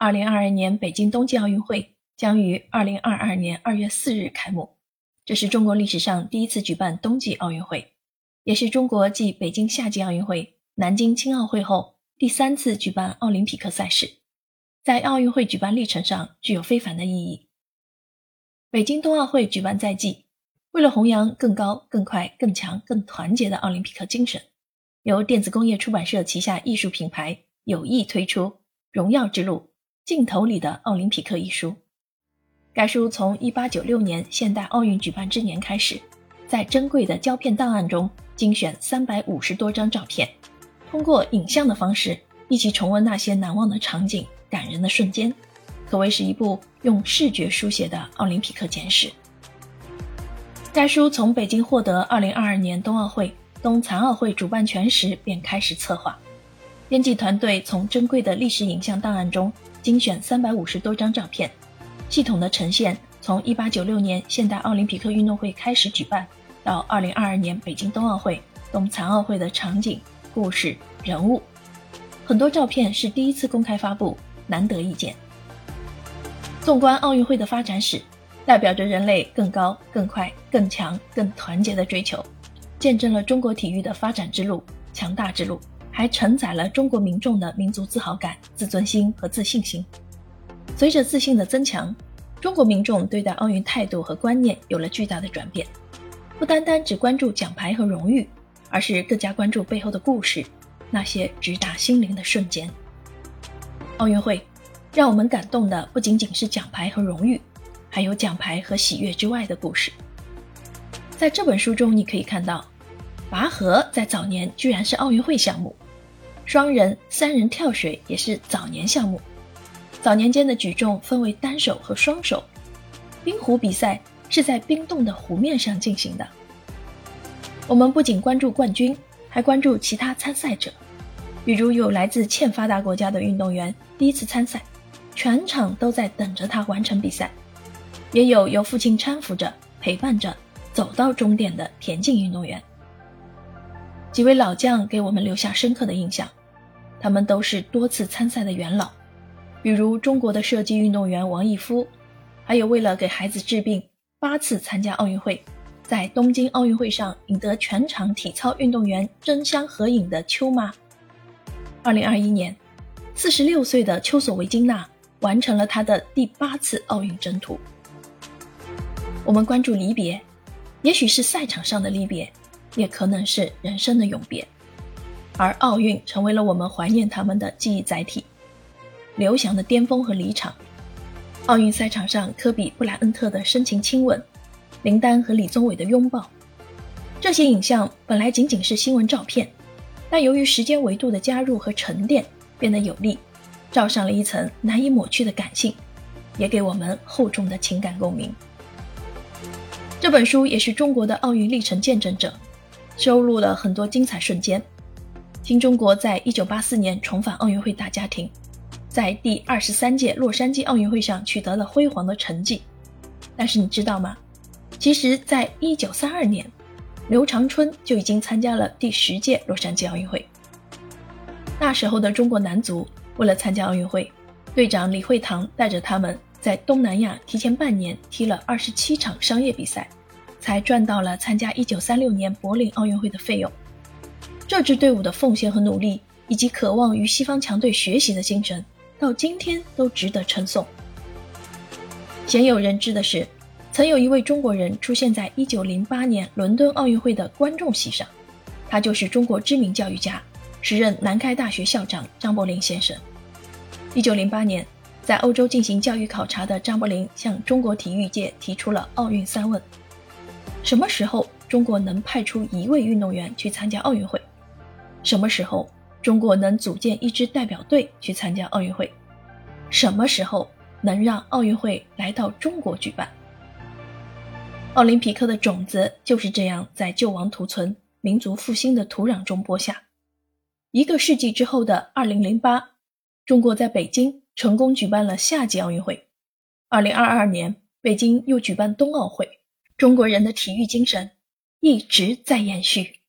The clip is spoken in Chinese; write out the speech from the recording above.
二零二二年北京冬季奥运会将于二零二二年二月四日开幕，这是中国历史上第一次举办冬季奥运会，也是中国继北京夏季奥运会、南京青奥会后第三次举办奥林匹克赛事，在奥运会举办历程上具有非凡的意义。北京冬奥会举办在即，为了弘扬更高、更快、更强、更团结的奥林匹克精神，由电子工业出版社旗下艺术品牌有意推出《荣耀之路》。镜头里的奥林匹克一书，该书从1896年现代奥运举办之年开始，在珍贵的胶片档案中精选350多张照片，通过影像的方式一起重温那些难忘的场景、感人的瞬间，可谓是一部用视觉书写的奥林匹克简史。该书从北京获得2022年冬奥会、冬残奥会主办权时便开始策划，编辑团队从珍贵的历史影像档案中。精选三百五十多张照片，系统的呈现从一八九六年现代奥林匹克运动会开始举办，到二零二二年北京冬奥会、冬残奥会的场景、故事、人物，很多照片是第一次公开发布，难得一见。纵观奥运会的发展史，代表着人类更高、更快、更强、更团结的追求，见证了中国体育的发展之路、强大之路。还承载了中国民众的民族自豪感、自尊心和自信心。随着自信的增强，中国民众对待奥运态度和观念有了巨大的转变，不单单只关注奖牌和荣誉，而是更加关注背后的故事，那些直达心灵的瞬间。奥运会让我们感动的不仅仅是奖牌和荣誉，还有奖牌和喜悦之外的故事。在这本书中，你可以看到。拔河在早年居然是奥运会项目，双人、三人跳水也是早年项目。早年间的举重分为单手和双手，冰壶比赛是在冰冻的湖面上进行的。我们不仅关注冠军，还关注其他参赛者，比如有来自欠发达国家的运动员第一次参赛，全场都在等着他完成比赛；也有由父亲搀扶着、陪伴着走到终点的田径运动员。几位老将给我们留下深刻的印象，他们都是多次参赛的元老，比如中国的射击运动员王义夫，还有为了给孩子治病八次参加奥运会，在东京奥运会上赢得全场体操运动员争相合影的邱妈。二零二一年，四十六岁的丘索维金娜完成了她的第八次奥运征途。我们关注离别，也许是赛场上的离别。也可能是人生的永别，而奥运成为了我们怀念他们的记忆载体。刘翔的巅峰和离场，奥运赛场上科比布莱恩特的深情亲吻，林丹和李宗伟的拥抱，这些影像本来仅仅是新闻照片，但由于时间维度的加入和沉淀，变得有力，罩上了一层难以抹去的感性，也给我们厚重的情感共鸣。这本书也是中国的奥运历程见证者。收录了很多精彩瞬间。新中国在一九八四年重返奥运会大家庭，在第二十三届洛杉矶奥运会上取得了辉煌的成绩。但是你知道吗？其实，在一九三二年，刘长春就已经参加了第十届洛杉矶奥运会。那时候的中国男足为了参加奥运会，队长李惠堂带着他们在东南亚提前半年踢了二十七场商业比赛。才赚到了参加1936年柏林奥运会的费用。这支队伍的奉献和努力，以及渴望与西方强队学习的精神，到今天都值得称颂。鲜有人知的是，曾有一位中国人出现在1908年伦敦奥运会的观众席上，他就是中国知名教育家，时任南开大学校长张伯苓先生。1908年，在欧洲进行教育考察的张伯苓向中国体育界提出了奥运三问。什么时候中国能派出一位运动员去参加奥运会？什么时候中国能组建一支代表队去参加奥运会？什么时候能让奥运会来到中国举办？奥林匹克的种子就是这样在救亡图存、民族复兴的土壤中播下。一个世纪之后的2008，中国在北京成功举办了夏季奥运会。2022年，北京又举办冬奥会。中国人的体育精神一直在延续。